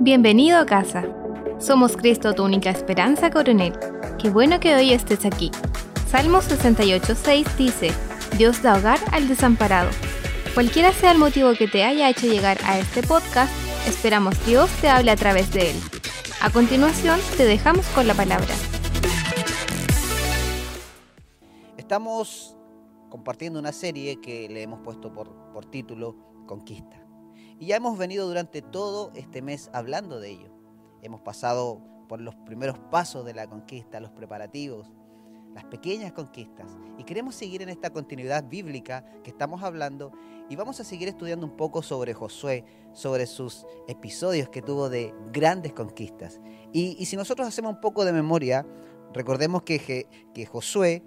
Bienvenido a casa. Somos Cristo, tu única esperanza, coronel. Qué bueno que hoy estés aquí. Salmo 68.6 dice, Dios da hogar al desamparado. Cualquiera sea el motivo que te haya hecho llegar a este podcast, esperamos Dios te hable a través de él. A continuación, te dejamos con la palabra. Estamos compartiendo una serie que le hemos puesto por, por título Conquista. Y ya hemos venido durante todo este mes hablando de ello. Hemos pasado por los primeros pasos de la conquista, los preparativos, las pequeñas conquistas. Y queremos seguir en esta continuidad bíblica que estamos hablando y vamos a seguir estudiando un poco sobre Josué, sobre sus episodios que tuvo de grandes conquistas. Y, si nosotros hacemos un poco de memoria, recordemos que, Josué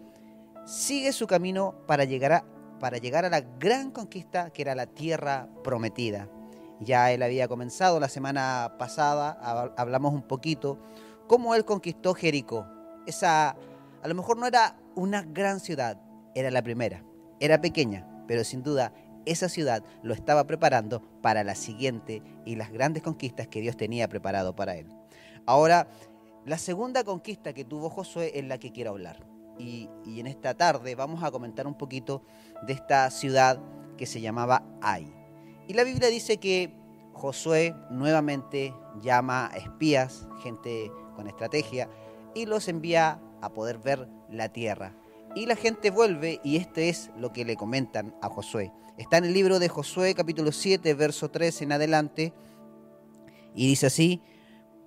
sigue su camino para llegar a la gran conquista que era la tierra prometida. Ya él había comenzado la semana pasada, hablamos un poquito, cómo él conquistó Jericó. Esa, a lo mejor no era una gran ciudad, era la primera. Era pequeña, pero sin duda esa ciudad lo estaba preparando para la siguiente y las grandes conquistas que Dios tenía preparado para él. Ahora, la segunda conquista que tuvo Josué es la que quiero hablar. Y, en esta tarde vamos a comentar un poquito de esta ciudad que se llamaba Ai. Y la Biblia dice que Josué nuevamente llama a espías, gente con estrategia, y los envía a poder ver la tierra. Y la gente vuelve y este es lo que le comentan a Josué. Está en el libro de Josué capítulo 7, verso 3 en adelante, y dice así,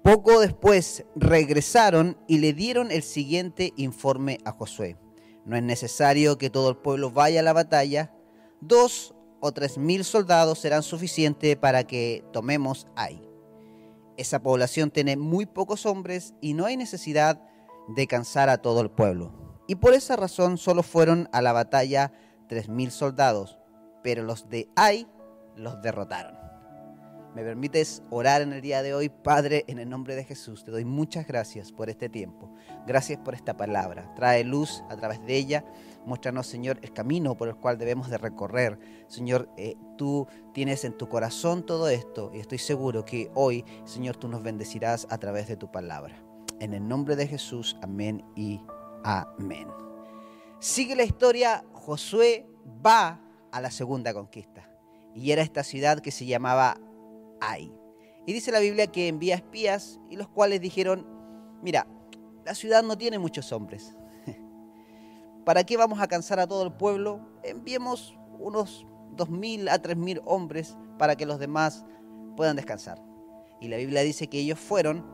poco después regresaron y le dieron el siguiente informe a Josué. No es necesario que todo el pueblo vaya a la batalla, dos o tres mil soldados serán suficientes para que tomemos ahí. Esa población tiene muy pocos hombres y no hay necesidad de cansar a todo el pueblo. Y por esa razón solo fueron a la batalla tres mil soldados, pero los de Ai los derrotaron. ¿Me permites orar en el día de hoy? Padre, en el nombre de Jesús, te doy muchas gracias por este tiempo. Gracias por esta palabra. Trae luz a través de ella Muéstranos, Señor, el camino por el cual debemos de recorrer. Señor, eh, tú tienes en tu corazón todo esto y estoy seguro que hoy, Señor, tú nos bendecirás a través de tu palabra. En el nombre de Jesús, amén y amén. Sigue la historia, Josué va a la segunda conquista y era esta ciudad que se llamaba Y dice la Biblia que envía espías y los cuales dijeron, mira, la ciudad no tiene muchos hombres, ¿Para qué vamos a cansar a todo el pueblo? Enviemos unos 2.000 a 3.000 hombres para que los demás puedan descansar. Y la Biblia dice que ellos fueron,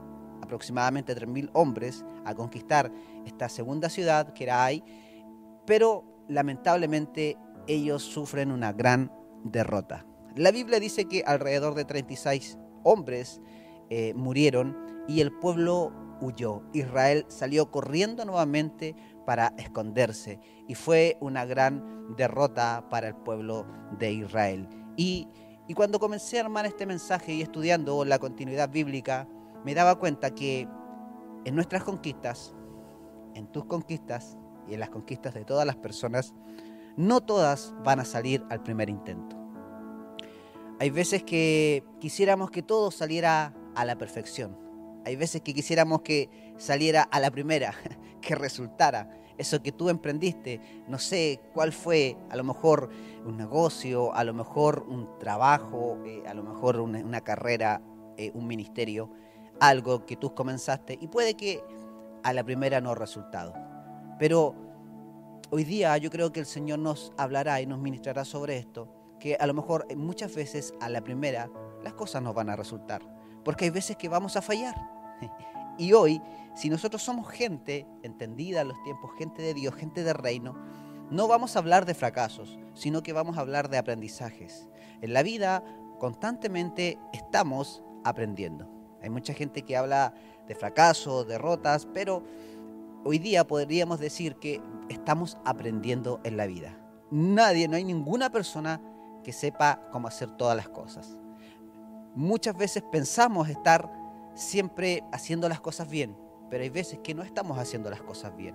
aproximadamente 3.000 hombres, a conquistar esta segunda ciudad, que era Ai, pero lamentablemente ellos sufren una gran derrota. La Biblia dice que alrededor de 36 hombres eh, murieron y el pueblo huyó. Israel salió corriendo nuevamente para esconderse y fue una gran derrota para el pueblo de Israel. Y, cuando comencé a armar este mensaje y estudiando la continuidad bíblica, me daba cuenta que en nuestras conquistas, en tus conquistas y en las conquistas de todas las personas, no todas van a salir al primer intento. Hay veces que quisiéramos que todo saliera a la perfección. Hay veces que quisiéramos que saliera a la primera, que resultara eso que tú emprendiste, no sé cuál fue, a lo mejor un negocio, a lo mejor un trabajo, eh, a lo mejor una, carrera, eh, un ministerio, algo que tú comenzaste y puede que a la primera no resultado. Pero hoy día yo creo que el Señor nos hablará y nos ministrará sobre esto, que a lo mejor muchas veces a la primera las cosas no van a resultar, porque hay veces que vamos a fallar. Y hoy si nosotros somos gente entendida en los tiempos, gente de Dios, gente de reino, no vamos a hablar de fracasos, sino que vamos a hablar de aprendizajes. En la vida constantemente estamos aprendiendo. Hay mucha gente que habla de fracasos, derrotas, pero hoy día podríamos decir que estamos aprendiendo en la vida. Nadie, no hay ninguna persona que sepa cómo hacer todas las cosas. Muchas veces pensamos estar siempre haciendo las cosas bien, pero hay veces que no estamos haciendo las cosas bien.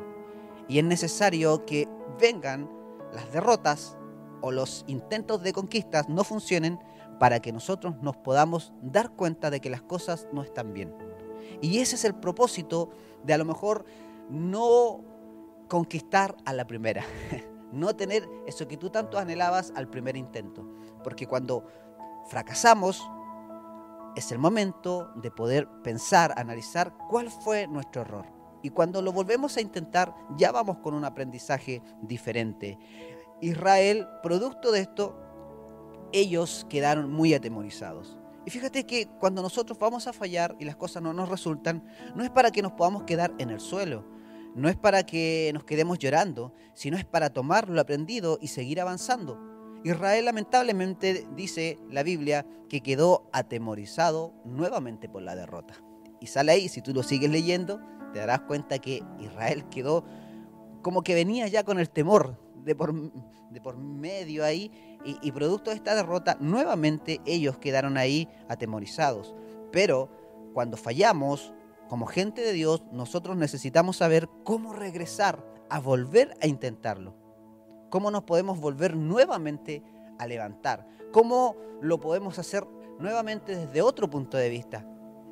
Y es necesario que vengan las derrotas o los intentos de conquistas no funcionen para que nosotros nos podamos dar cuenta de que las cosas no están bien. Y ese es el propósito de a lo mejor no conquistar a la primera, no tener eso que tú tanto anhelabas al primer intento. Porque cuando fracasamos, es el momento de poder pensar, analizar cuál fue nuestro error. Y cuando lo volvemos a intentar, ya vamos con un aprendizaje diferente. Israel, producto de esto, ellos quedaron muy atemorizados. Y fíjate que cuando nosotros vamos a fallar y las cosas no nos resultan, no es para que nos podamos quedar en el suelo, no es para que nos quedemos llorando, sino es para tomar lo aprendido y seguir avanzando. Israel lamentablemente dice la Biblia que quedó atemorizado nuevamente por la derrota. Y sale ahí, si tú lo sigues leyendo, te darás cuenta que Israel quedó como que venía ya con el temor de por, de por medio ahí y, y producto de esta derrota, nuevamente ellos quedaron ahí atemorizados. Pero cuando fallamos, como gente de Dios, nosotros necesitamos saber cómo regresar a volver a intentarlo. Cómo nos podemos volver nuevamente a levantar. Cómo lo podemos hacer nuevamente desde otro punto de vista.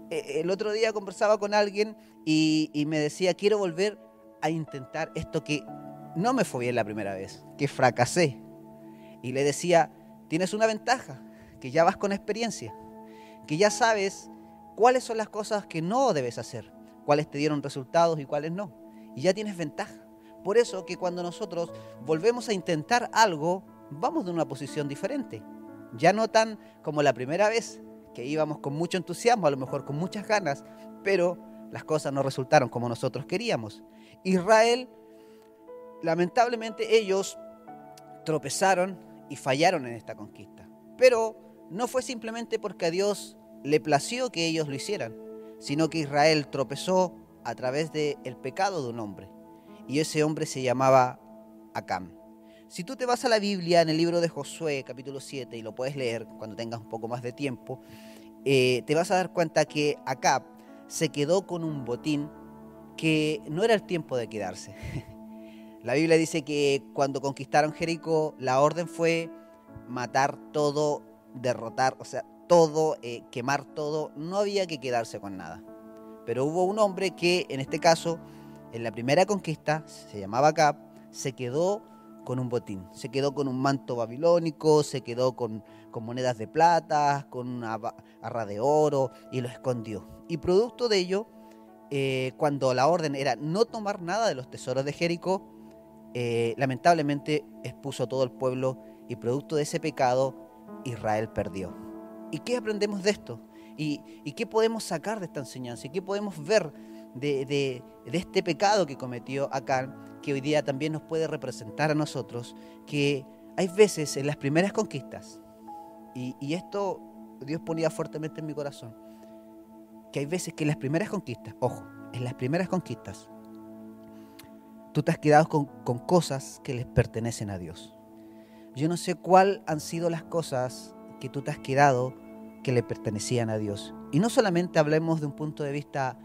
E, el otro día conversaba con alguien y, y me decía, quiero volver a intentar esto que no me fue bien la primera vez, que fracasé. Y le decía, tienes una ventaja, que ya vas con experiencia, que ya sabes cuáles son las cosas que no debes hacer, cuáles te dieron resultados y cuáles no. Y ya tienes ventaja. Por eso que cuando nosotros volvemos a intentar algo, vamos de una posición diferente. Ya no tan como la primera vez, que íbamos con mucho entusiasmo, a lo mejor con muchas ganas, pero las cosas no resultaron como nosotros queríamos. Israel lamentablemente ellos tropezaron y fallaron en esta conquista. Pero no fue simplemente porque a Dios le plació que ellos lo hicieran, sino que Israel tropezó a través del el pecado de un hombre. Y ese hombre se llamaba Acam. Si tú te vas a la Biblia en el libro de Josué, capítulo 7, y lo puedes leer cuando tengas un poco más de tiempo, eh, te vas a dar cuenta que Acab se quedó con un botín que no era el tiempo de quedarse. La Biblia dice que cuando conquistaron Jericó, la orden fue matar todo, derrotar, o sea, todo, eh, quemar todo, no había que quedarse con nada. Pero hubo un hombre que, en este caso, en la primera conquista, se llamaba Cap, se quedó con un botín, se quedó con un manto babilónico, se quedó con, monedas de plata, con una barra de oro y lo escondió. Y producto de ello, eh, cuando la orden era no tomar nada de los tesoros de Jericó, eh, lamentablemente expuso a todo el pueblo y producto de ese pecado Israel perdió. ¿Y qué aprendemos de esto? ¿Y, qué podemos sacar de esta enseñanza? ¿Y qué podemos ver de, este pecado que cometió Acán, que hoy día también nos puede representar a nosotros? Que hay veces en las primeras conquistas, y, esto Dios ponía fuertemente en mi corazón, que hay veces que en las primeras conquistas, ojo, en las primeras conquistas, Tú te has quedado con, cosas que les pertenecen a Dios. Yo no sé cuáles han sido las cosas que tú te has quedado que le pertenecían a Dios. Y no solamente hablemos de un punto de vista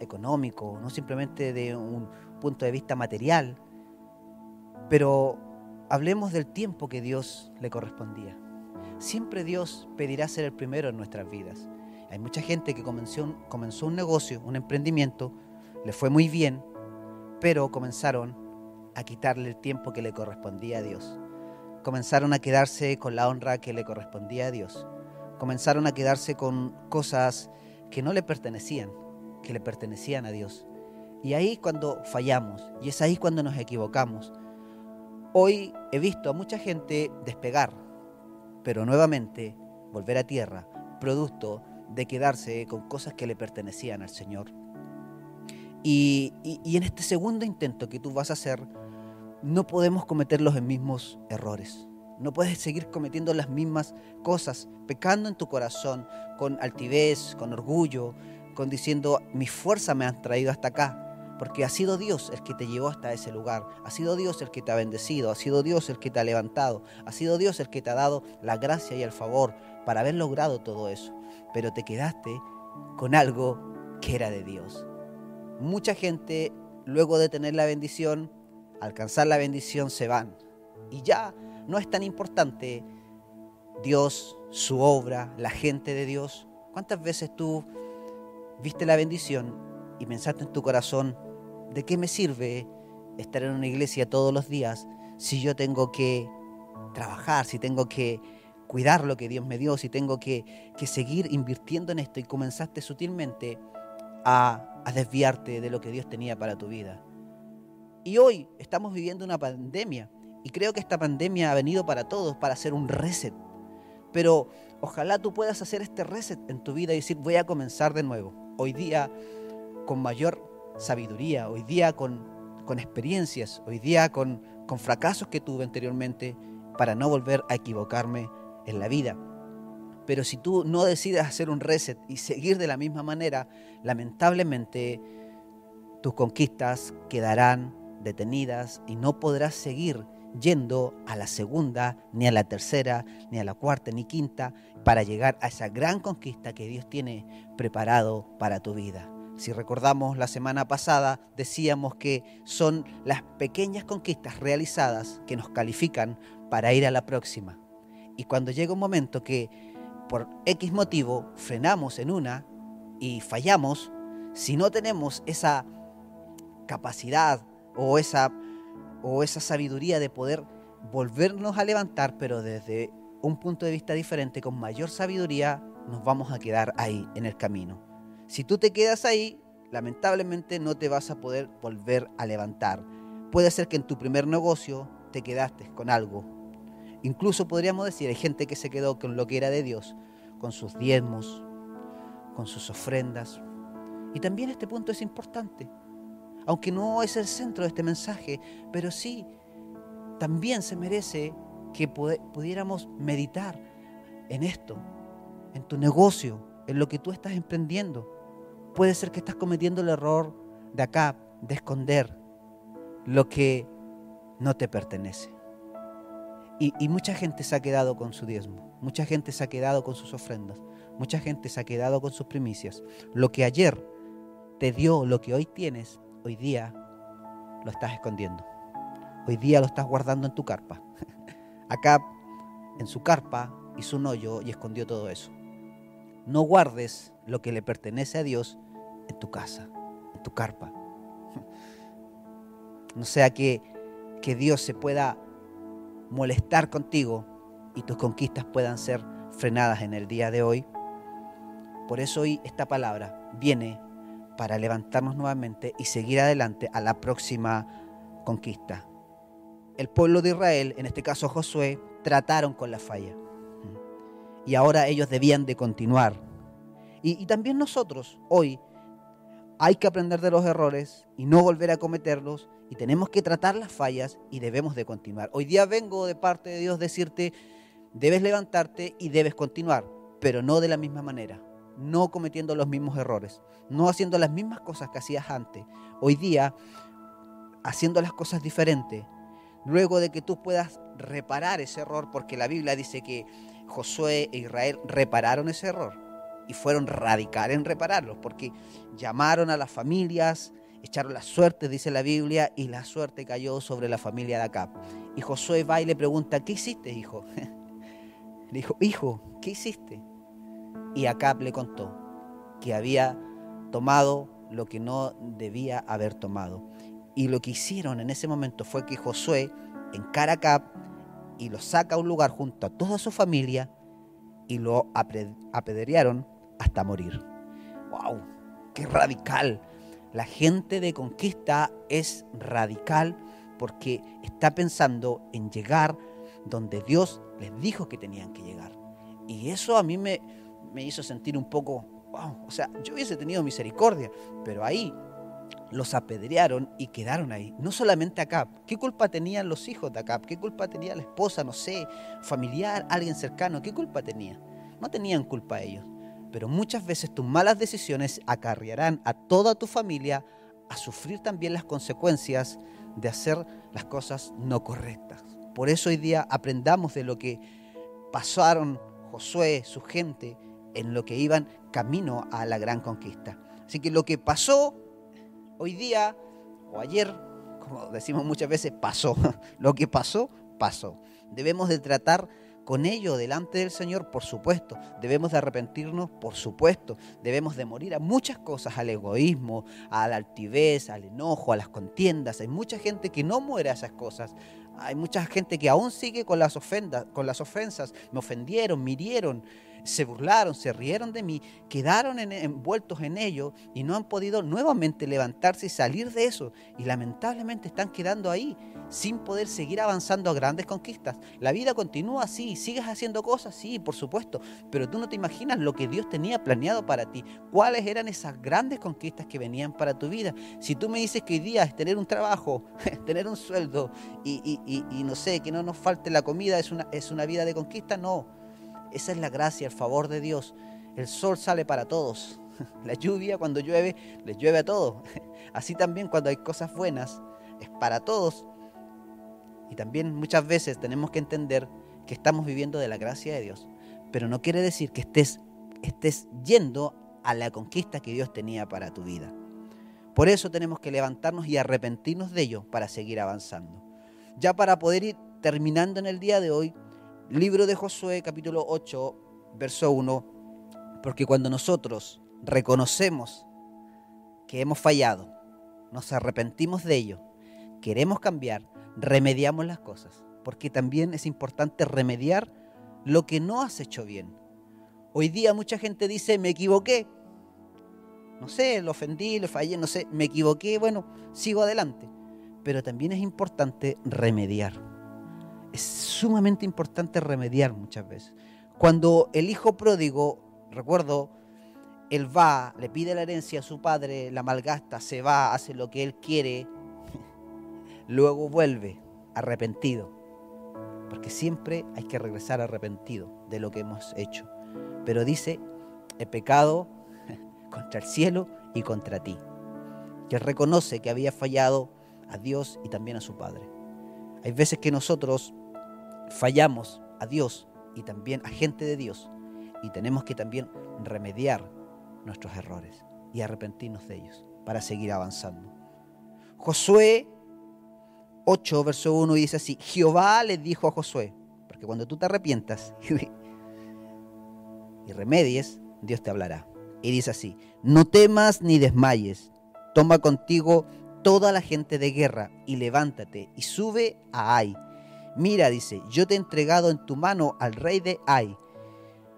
económico, no simplemente de un punto de vista material, pero hablemos del tiempo que Dios le correspondía. Siempre Dios pedirá ser el primero en nuestras vidas. Hay mucha gente que comenzó, comenzó un negocio, un emprendimiento, le fue muy bien, pero comenzaron a quitarle el tiempo que le correspondía a Dios. Comenzaron a quedarse con la honra que le correspondía a Dios. Comenzaron a quedarse con cosas que no le pertenecían, que le pertenecían a Dios. Y ahí cuando fallamos, y es ahí cuando nos equivocamos. Hoy he visto a mucha gente despegar, pero nuevamente volver a tierra, producto de quedarse con cosas que le pertenecían al Señor. Y, en este segundo intento que tú vas a hacer, no podemos cometer los mismos errores. No puedes seguir cometiendo las mismas cosas, pecando en tu corazón, con altivez, con orgullo, con diciendo, mis fuerzas me han traído hasta acá. Porque ha sido Dios el que te llevó hasta ese lugar. Ha sido Dios el que te ha bendecido. Ha sido Dios el que te ha levantado. Ha sido Dios el que te ha dado la gracia y el favor para haber logrado todo eso. Pero te quedaste con algo que era de Dios mucha gente, luego de tener la bendición, alcanzar la bendición, se van. Y ya no es tan importante Dios su obra, la gente de Dios. ¿Cuántas veces tú viste la bendición y pensaste en tu corazón, ¿de qué me sirve estar en una iglesia todos los días si yo tengo que trabajar, si tengo que cuidar lo que Dios me dio, si tengo que, seguir invirtiendo en esto y comenzaste sutilmente a, a desviarte de lo que Dios tenía para tu vida? Y hoy estamos viviendo una pandemia y creo que esta pandemia ha venido para todos, para hacer un reset. Pero ojalá tú puedas hacer este reset en tu vida y decir, voy a comenzar de nuevo. Hoy día con mayor sabiduría, hoy día con, con experiencias, hoy día con, con fracasos que tuve anteriormente, para no volver a equivocarme en la vida. Pero si tú no decides hacer un reset y seguir de la misma manera, lamentablemente tus conquistas quedarán detenidas y no podrás seguir yendo a la segunda, ni a la tercera, ni a la cuarta, ni quinta, para llegar a esa gran conquista que Dios tiene preparado para tu vida. Si recordamos la semana pasada, decíamos que son las pequeñas conquistas realizadas que nos califican para ir a la próxima. Y cuando llega un momento que por X motivo frenamos en una y fallamos, si no tenemos esa capacidad o esa o esa sabiduría de poder volvernos a levantar, pero desde un punto de vista diferente, con mayor sabiduría, nos vamos a quedar ahí en el camino. Si tú te quedas ahí, lamentablemente no te vas a poder volver a levantar. Puede ser que en tu primer negocio te quedaste con algo. Incluso podríamos decir, hay gente que se quedó con lo que era de Dios, con sus diezmos, con sus ofrendas. Y también este punto es importante aunque no es el centro de este mensaje, pero sí, también se merece que pudiéramos meditar en esto, en tu negocio, en lo que tú estás emprendiendo. Puede ser que estás cometiendo el error de acá, de esconder lo que no te pertenece. Y, y, mucha gente se ha quedado con su diezmo, mucha gente se ha quedado con sus ofrendas, mucha gente se ha quedado con sus primicias. Lo que ayer te dio, lo que hoy tienes, hoy día lo estás escondiendo. Hoy día lo estás guardando en tu carpa. Acá en su carpa hizo un hoyo y escondió todo eso. No guardes lo que le pertenece a Dios en tu casa, en tu carpa. No sea que, que Dios se pueda molestar contigo y tus conquistas puedan ser frenadas en el día de hoy. Por eso hoy esta palabra viene para levantarnos nuevamente y seguir adelante a la próxima conquista. El pueblo de Israel, en este caso Josué, trataron con la falla. Y ahora ellos debían de continuar. Y, también nosotros, hoy, hay que aprender de los errores y no volver a cometerlos. Y tenemos que tratar las fallas y debemos de continuar. Hoy día vengo de parte de Dios decirte, debes levantarte y debes continuar, pero no de la misma manera no cometiendo los mismos errores, no haciendo las mismas cosas que hacías antes. Hoy día, haciendo las cosas diferentes, luego de que tú puedas reparar ese error, porque la Biblia dice que Josué e Israel repararon ese error y fueron radicales en repararlos, porque llamaron a las familias, echaron la suerte, dice la Biblia, y la suerte cayó sobre la familia de Acab. Y Josué va y le pregunta, ¿qué hiciste, hijo? Le dijo, hijo, ¿qué hiciste? Y Acab le contó que había tomado lo que no debía haber tomado. Y lo que hicieron en ese momento fue que Josué encara a Acab y lo saca a un lugar junto a toda su familia y lo apedrearon hasta morir. ¡Wow! ¡Qué radical! La gente de conquista es radical porque está pensando en llegar donde Dios les dijo que tenían que llegar. Y eso a mí me, me hizo sentir un poco, o sea, yo hubiese tenido misericordia, pero ahí los apedrearon y quedaron ahí. No solamente Acab, ¿qué culpa tenían los hijos de Acab? ¿Qué culpa tenía la esposa, no sé, familiar, alguien cercano? ¿Qué culpa tenía? No tenían culpa ellos. Pero muchas veces tus malas decisiones acarrearán a toda tu familia a sufrir también las consecuencias de hacer las cosas no correctas. Por eso hoy día aprendamos de lo que pasaron Josué, su gente, en lo que iban camino a la gran conquista. Así que lo que pasó hoy día o ayer, como decimos muchas veces, pasó. Lo que pasó, pasó. Debemos de tratar con ello delante del Señor, por supuesto. Debemos de arrepentirnos, por supuesto. Debemos de morir a muchas cosas, al egoísmo, a la altivez, al enojo, a las contiendas. Hay mucha gente que no muere a esas cosas. Hay mucha gente que aún sigue con las ofendas, con las ofensas. Me ofendieron, me hirieron se burlaron, se rieron de mí, quedaron envueltos en ello y no han podido nuevamente levantarse y salir de eso. Y lamentablemente están quedando ahí sin poder seguir avanzando a grandes conquistas. La vida continúa así, sigues haciendo cosas, sí, por supuesto, pero tú no te imaginas lo que Dios tenía planeado para ti, cuáles eran esas grandes conquistas que venían para tu vida. Si tú me dices que hoy día es tener un trabajo, tener un sueldo y, y no sé, que no nos falte la comida, es una, es una vida de conquista, no esa es la gracia, el favor de Dios. El sol sale para todos. La lluvia cuando llueve, les llueve a todos. Así también cuando hay cosas buenas, es para todos. Y también muchas veces tenemos que entender que estamos viviendo de la gracia de Dios. Pero no quiere decir que estés, estés yendo a la conquista que Dios tenía para tu vida. Por eso tenemos que levantarnos y arrepentirnos de ello para seguir avanzando. Ya para poder ir terminando en el día de hoy, Libro de Josué capítulo 8, verso 1, porque cuando nosotros reconocemos que hemos fallado, nos arrepentimos de ello, queremos cambiar, remediamos las cosas, porque también es importante remediar lo que no has hecho bien. Hoy día mucha gente dice, me equivoqué, no sé, lo ofendí, le fallé, no sé, me equivoqué, bueno, sigo adelante. Pero también es importante remediar es sumamente importante remediar muchas veces. Cuando el hijo pródigo, recuerdo, él va, le pide la herencia a su padre, la malgasta, se va, hace lo que él quiere, luego vuelve arrepentido. Porque siempre hay que regresar arrepentido de lo que hemos hecho. Pero dice, he pecado contra el cielo y contra ti. Que reconoce que había fallado a Dios y también a su padre. Hay veces que nosotros fallamos a Dios y también a gente de Dios y tenemos que también remediar nuestros errores y arrepentirnos de ellos para seguir avanzando. Josué 8, verso 1 dice así, Jehová le dijo a Josué, porque cuando tú te arrepientas y remedies, Dios te hablará. Y dice así, no temas ni desmayes, toma contigo toda la gente de guerra y levántate y sube a Ai Mira, dice, yo te he entregado en tu mano al rey de Ai,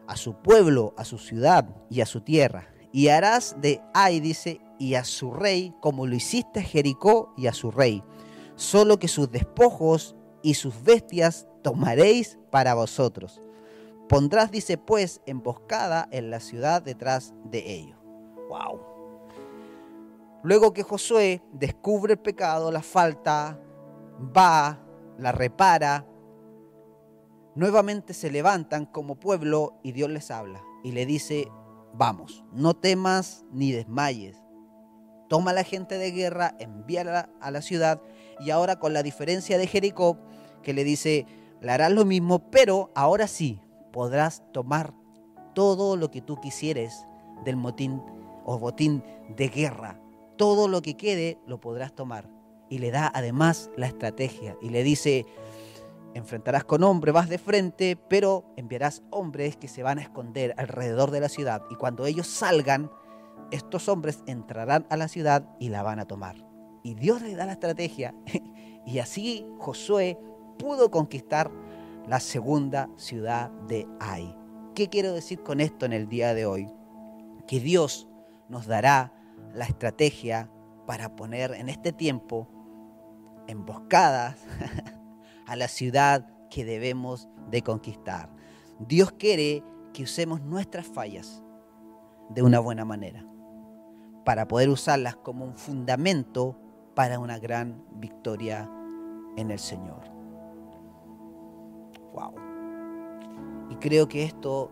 a su pueblo, a su ciudad y a su tierra. Y harás de Ai, dice, y a su rey como lo hiciste a Jericó y a su rey. Solo que sus despojos y sus bestias tomaréis para vosotros. Pondrás, dice, pues, emboscada en la ciudad detrás de ellos. ¡Wow! Luego que Josué descubre el pecado, la falta, va la repara, nuevamente se levantan como pueblo y Dios les habla y le dice, vamos, no temas ni desmayes. Toma la gente de guerra, envíala a la ciudad y ahora con la diferencia de Jericó que le dice, le harás lo mismo, pero ahora sí podrás tomar todo lo que tú quisieres del motín o botín de guerra. Todo lo que quede lo podrás tomar y le da además la estrategia y le dice, enfrentarás con hombres, vas de frente, pero enviarás hombres que se van a esconder alrededor de la ciudad y cuando ellos salgan, estos hombres entrarán a la ciudad y la van a tomar. Y Dios le da la estrategia y así Josué pudo conquistar la segunda ciudad de Ai. ¿Qué quiero decir con esto en el día de hoy? Que Dios nos dará la estrategia para poner en este tiempo emboscadas a la ciudad que debemos de conquistar. Dios quiere que usemos nuestras fallas de una buena manera para poder usarlas como un fundamento para una gran victoria en el Señor. Wow. Y creo que esto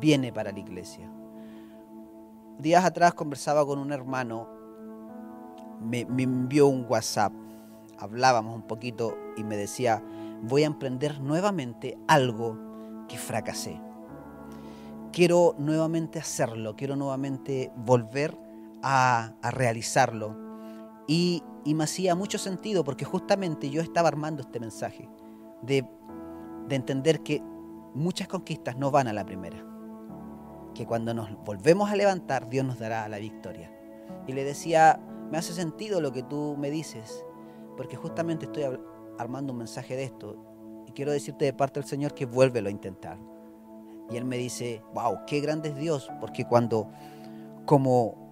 viene para la iglesia. Días atrás conversaba con un hermano, me, me envió un WhatsApp hablábamos un poquito y me decía, voy a emprender nuevamente algo que fracasé. Quiero nuevamente hacerlo, quiero nuevamente volver a, realizarlo. Y, y, me hacía mucho sentido porque justamente yo estaba armando este mensaje de, de entender que muchas conquistas no van a la primera. Que cuando nos volvemos a levantar, Dios nos dará la victoria. Y le decía, me hace sentido lo que tú me dices, porque justamente estoy armando un mensaje de esto. Y quiero decirte de parte del Señor que vuélvelo a intentar. Y él me dice, wow, qué grande es Dios, porque cuando como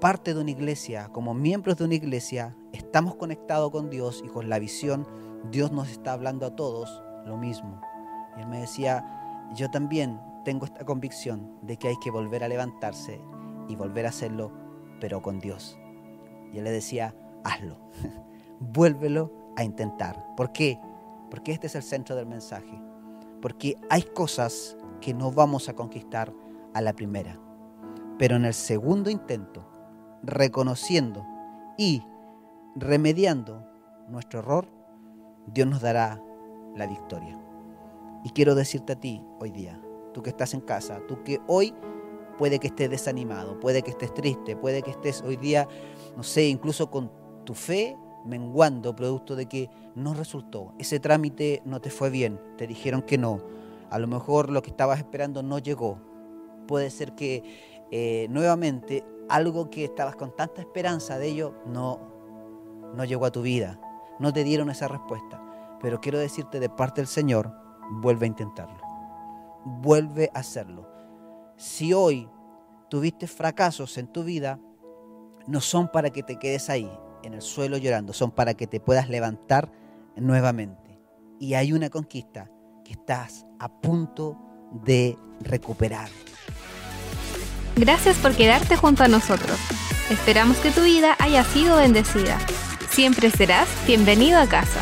parte de una iglesia, como miembros de una iglesia, estamos conectados con Dios y con la visión, Dios nos está hablando a todos lo mismo. Y él me decía, yo también tengo esta convicción de que hay que volver a levantarse y volver a hacerlo, pero con Dios. Y él le decía, hazlo, vuélvelo a intentar. ¿Por qué? Porque este es el centro del mensaje. Porque hay cosas que no vamos a conquistar a la primera. Pero en el segundo intento, reconociendo y remediando nuestro error, Dios nos dará la victoria. Y quiero decirte a ti hoy día, tú que estás en casa, tú que hoy puede que estés desanimado, puede que estés triste, puede que estés hoy día, no sé, incluso con tu fe menguando producto de que no resultó, ese trámite no te fue bien, te dijeron que no, a lo mejor lo que estabas esperando no llegó, puede ser que eh, nuevamente algo que estabas con tanta esperanza de ello no, no llegó a tu vida, no te dieron esa respuesta, pero quiero decirte de parte del Señor, vuelve a intentarlo, vuelve a hacerlo. Si hoy tuviste fracasos en tu vida, no son para que te quedes ahí, en el suelo llorando, son para que te puedas levantar nuevamente. Y hay una conquista que estás a punto de recuperar. Gracias por quedarte junto a nosotros. Esperamos que tu vida haya sido bendecida. Siempre serás bienvenido a casa.